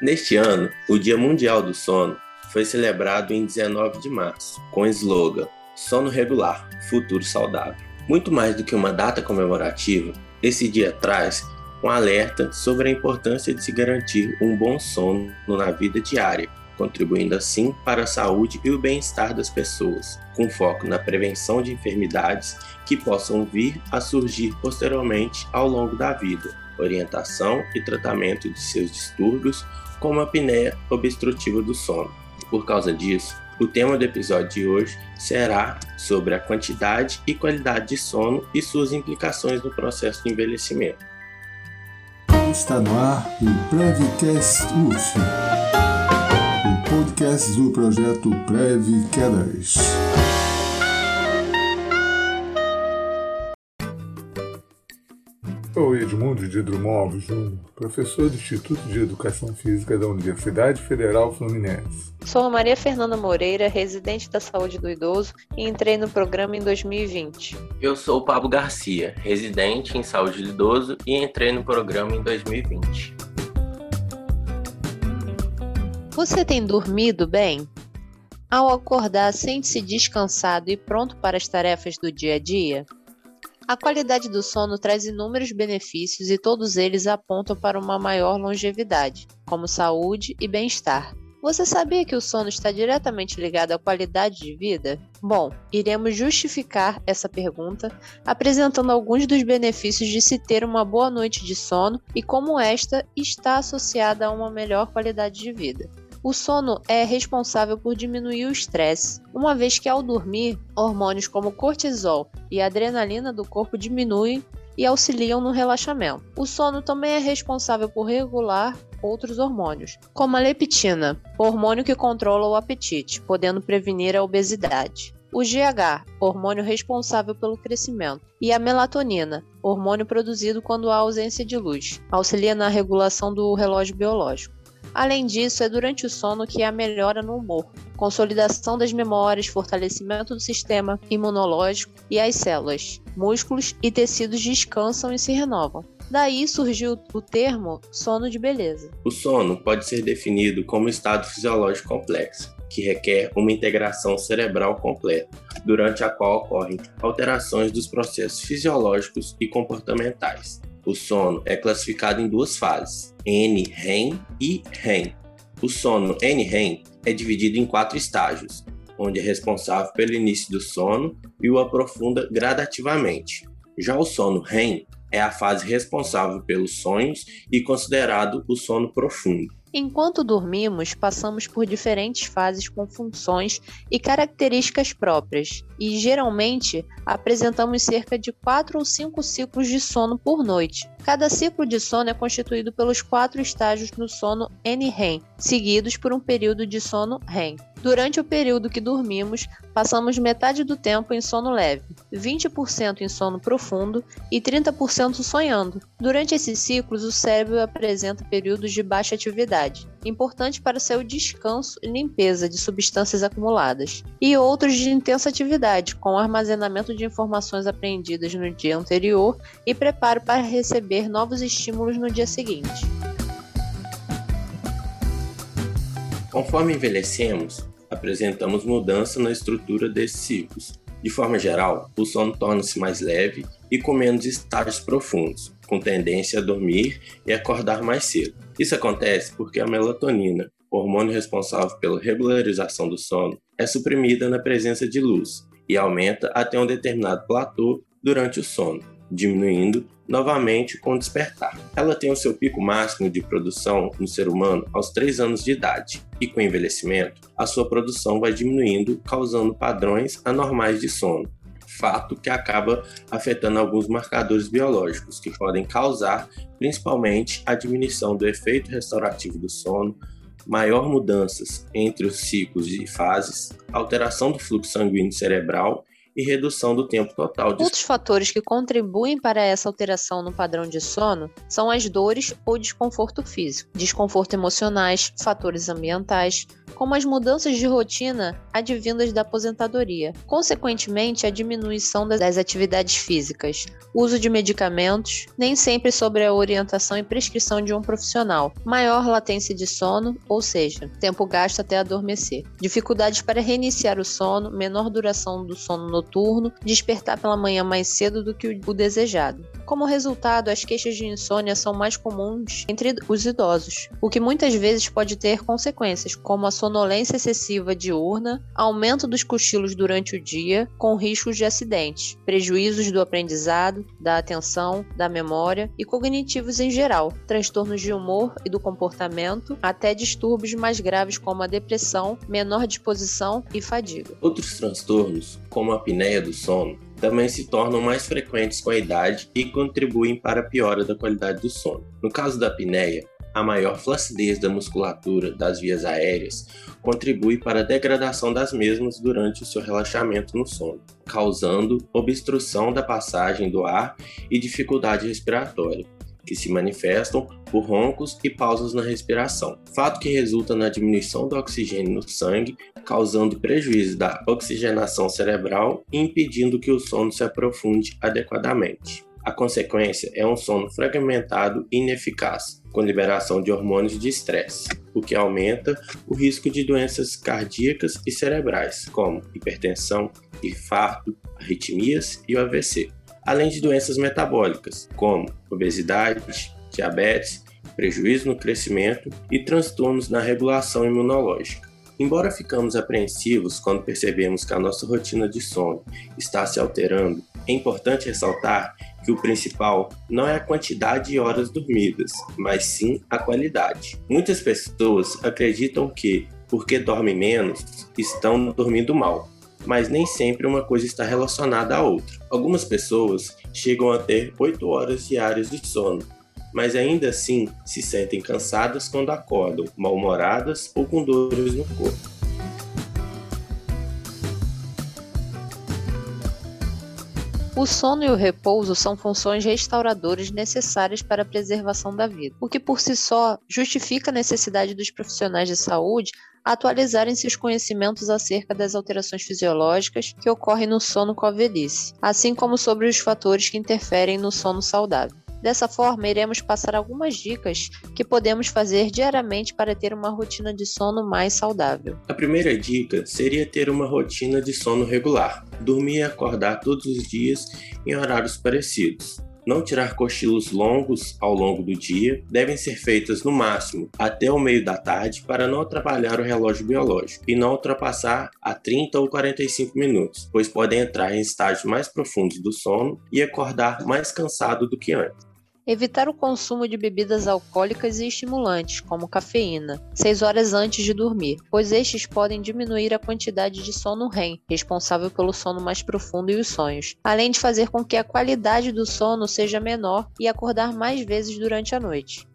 Neste ano, o Dia Mundial do Sono foi celebrado em 19 de março, com o slogan Sono Regular, Futuro Saudável. Muito mais do que uma data comemorativa, esse dia traz um alerta sobre a importância de se garantir um bom sono na vida diária, contribuindo assim para a saúde e o bem-estar das pessoas, com foco na prevenção de enfermidades que possam vir a surgir posteriormente ao longo da vida, orientação e tratamento de seus distúrbios, como a apneia obstrutiva do sono. Por causa disso, o tema do episódio de hoje será sobre a quantidade e qualidade de sono e suas implicações no processo de envelhecimento. Está no ar o Prevcast UF, o podcast do projeto Prev Quedas. Sou Edmundo de Drummond Júnior, professor do Instituto de Educação Física da Universidade Federal Fluminense. Sou Maria Fernanda Moreira, residente da saúde do idoso e entrei no programa em 2020. Eu sou Pablo Garcia, residente em saúde do idoso e entrei no programa em 2020. Você tem dormido bem? Ao acordar, sente-se descansado e pronto para as tarefas do dia a dia? A qualidade do sono traz inúmeros benefícios e todos eles apontam para uma maior longevidade, como saúde e bem-estar. Você sabia que o sono está diretamente ligado à qualidade de vida? Bom, iremos justificar essa pergunta apresentando alguns dos benefícios de se ter uma boa noite de sono e como esta está associada a uma melhor qualidade de vida. O sono é responsável por diminuir o estresse, uma vez que ao dormir, hormônios como cortisol e adrenalina do corpo diminuem e auxiliam no relaxamento. O sono também é responsável por regular outros hormônios, como a leptina, hormônio que controla o apetite, podendo prevenir a obesidade. O GH, hormônio responsável pelo crescimento, e a melatonina, hormônio produzido quando há ausência de luz, auxilia na regulação do relógio biológico. Além disso, é durante o sono que há melhora no humor, consolidação das memórias, fortalecimento do sistema imunológico e as células, músculos e tecidos descansam e se renovam. Daí surgiu o termo sono de beleza. O sono pode ser definido como estado fisiológico complexo, que requer uma integração cerebral completa, durante a qual ocorrem alterações dos processos fisiológicos e comportamentais, o sono é classificado em duas fases, N-REM e REM. O sono N-REM é dividido em quatro estágios, onde é responsável pelo início do sono e o aprofunda gradativamente. Já o sono REM é a fase responsável pelos sonhos e considerado o sono profundo. Enquanto dormimos, passamos por diferentes fases com funções e características próprias, e geralmente apresentamos cerca de 4 ou 5 ciclos de sono por noite. Cada ciclo de sono é constituído pelos quatro estágios no sono N-REM, seguidos por um período de sono REM. Durante o período que dormimos, passamos metade do tempo em sono leve, 20% em sono profundo e 30% sonhando. Durante esses ciclos, o cérebro apresenta períodos de baixa atividade, importante para seu descanso e limpeza de substâncias acumuladas, e outros de intensa atividade, com armazenamento de informações aprendidas no dia anterior e preparo para receber novos estímulos no dia seguinte. Conforme envelhecemos, apresentamos mudança na estrutura desses ciclos. De forma geral, o sono torna-se mais leve e com menos estágios profundos, com tendência a dormir e acordar mais cedo. Isso acontece porque a melatonina, hormônio responsável pela regularização do sono, é suprimida na presença de luz e aumenta até um determinado platô durante o sono, diminuindo novamente com o despertar. Ela tem o seu pico máximo de produção no ser humano aos 3 anos de idade, e com o envelhecimento, a sua produção vai diminuindo, causando padrões anormais de sono. Fato que acaba afetando alguns marcadores biológicos que podem causar principalmente a diminuição do efeito restaurativo do sono, maior mudanças entre os ciclos e fases, alteração do fluxo sanguíneo cerebral e redução do tempo total de Outros fatores que contribuem para essa alteração no padrão de sono são as dores ou desconforto físico, desconforto emocionais, fatores ambientais, como as mudanças de rotina advindas da aposentadoria, consequentemente a diminuição das atividades físicas, uso de medicamentos, nem sempre sobre a orientação e prescrição de um profissional, maior latência de sono, ou seja, tempo gasto até adormecer, dificuldades para reiniciar o sono, menor duração do sono noturno, despertar pela manhã mais cedo do que o desejado. Como resultado, as queixas de insônia são mais comuns entre os idosos, o que muitas vezes pode ter consequências, como a sonolência excessiva diurna, aumento dos cochilos durante o dia, com riscos de acidentes, prejuízos do aprendizado, da atenção, da memória e cognitivos em geral, transtornos de humor e do comportamento, até distúrbios mais graves como a depressão, menor disposição e fadiga. Outros transtornos, como a apneia do sono, também se tornam mais frequentes com a idade e contribuem para a piora da qualidade do sono. No caso da apneia, a maior flacidez da musculatura das vias aéreas contribui para a degradação das mesmas durante o seu relaxamento no sono, causando obstrução da passagem do ar e dificuldade respiratória, que se manifestam por roncos e pausas na respiração, fato que resulta na diminuição do oxigênio no sangue, causando prejuízo da oxigenação cerebral e impedindo que o sono se aprofunde adequadamente. A consequência é um sono fragmentado e ineficaz, com liberação de hormônios de estresse, o que aumenta o risco de doenças cardíacas e cerebrais, como hipertensão, infarto, arritmias e o AVC, além de doenças metabólicas, como obesidade, diabetes, prejuízo no crescimento e transtornos na regulação imunológica. Embora ficamos apreensivos quando percebemos que a nossa rotina de sono está se alterando, é importante ressaltar que o principal não é a quantidade de horas dormidas, mas sim a qualidade. Muitas pessoas acreditam que, porque dormem menos, estão dormindo mal, mas nem sempre uma coisa está relacionada à outra. Algumas pessoas chegam a ter 8 horas diárias de sono, mas ainda assim se sentem cansadas quando acordam, mal-humoradas ou com dores no corpo. O sono e o repouso são funções restauradoras necessárias para a preservação da vida, o que por si só justifica a necessidade dos profissionais de saúde atualizarem seus conhecimentos acerca das alterações fisiológicas que ocorrem no sono com a velhice, assim como sobre os fatores que interferem no sono saudável. Dessa forma, iremos passar algumas dicas que podemos fazer diariamente para ter uma rotina de sono mais saudável. A primeira dica seria ter uma rotina de sono regular, dormir e acordar todos os dias em horários parecidos. Não tirar cochilos longos ao longo do dia devem ser feitas no máximo até o meio da tarde para não atrapalhar o relógio biológico e não ultrapassar a 30 ou 45 minutos, pois podem entrar em estágios mais profundos do sono e acordar mais cansado do que antes. Evitar o consumo de bebidas alcoólicas e estimulantes, como cafeína, 6 horas antes de dormir, pois estes podem diminuir a quantidade de sono REM, responsável pelo sono mais profundo e os sonhos, além de fazer com que a qualidade do sono seja menor e acordar mais vezes durante a noite.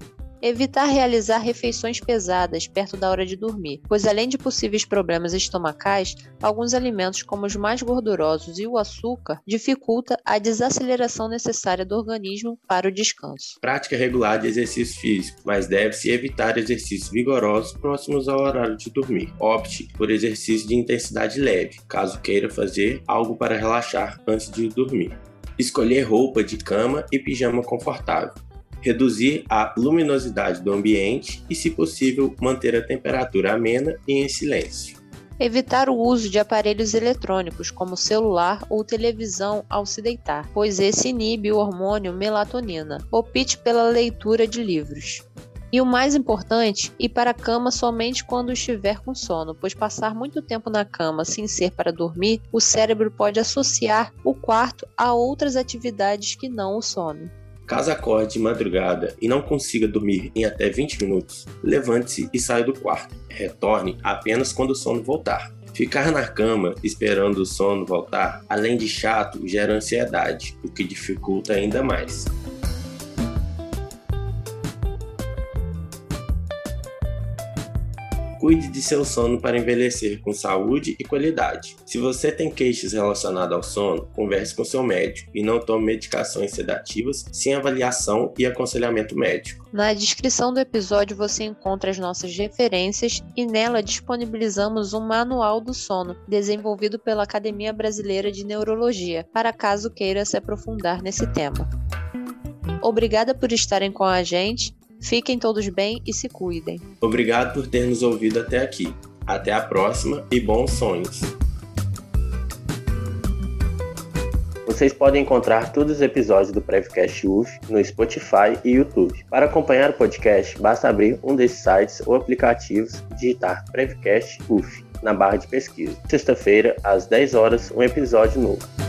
Evitar realizar refeições pesadas perto da hora de dormir, pois além de possíveis problemas estomacais, alguns alimentos como os mais gordurosos e o açúcar dificulta a desaceleração necessária do organismo para o descanso. Prática regular de exercício físico, mas deve-se evitar exercícios vigorosos próximos ao horário de dormir. Opte por exercício de intensidade leve, caso queira fazer algo para relaxar antes de dormir. Escolher roupa de cama e pijama confortável reduzir a luminosidade do ambiente e, se possível, manter a temperatura amena e em silêncio. Evitar o uso de aparelhos eletrônicos, como celular ou televisão, ao se deitar, pois esse inibe o hormônio melatonina. Opte pela leitura de livros. E o mais importante, ir para a cama somente quando estiver com sono, pois passar muito tempo na cama sem ser para dormir, o cérebro pode associar o quarto a outras atividades que não o sono. Caso acorde de madrugada e não consiga dormir em até 20 minutos, levante-se e saia do quarto. Retorne apenas quando o sono voltar. Ficar na cama esperando o sono voltar, além de chato, gera ansiedade, o que dificulta ainda mais. Cuide de seu sono para envelhecer com saúde e qualidade. Se você tem queixas relacionadas ao sono, converse com seu médico e não tome medicações sedativas sem avaliação e aconselhamento médico. Na descrição do episódio você encontra as nossas referências e nela disponibilizamos um manual do sono, desenvolvido pela Academia Brasileira de Neurologia, para caso queira se aprofundar nesse tema. Obrigada por estarem com a gente. Fiquem todos bem e se cuidem. Obrigado por ter nos ouvido até aqui. Até a próxima e bons sonhos! Vocês podem encontrar todos os episódios do Prevcast UF no Spotify e YouTube. Para acompanhar o podcast, basta abrir um desses sites ou aplicativos e digitar Prevcast UF na barra de pesquisa. Sexta-feira, às 10 horas, um episódio novo.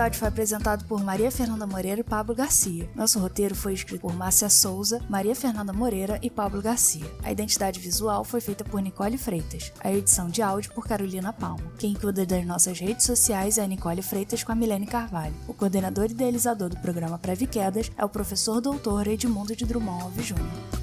Episódio foi apresentado por Maria Fernanda Moreira e Pablo Garcia. Nosso roteiro foi escrito por Márcia Souza, Maria Fernanda Moreira e Pablo Garcia. A identidade visual foi feita por Nicole Freitas. A edição de áudio por Carolina Palma. Quem cuida das nossas redes sociais é a Nicole Freitas com a Milene Carvalho. O coordenador e idealizador do programa Preve Quedas é o professor doutor Edmundo de Drummond Alves Júnior.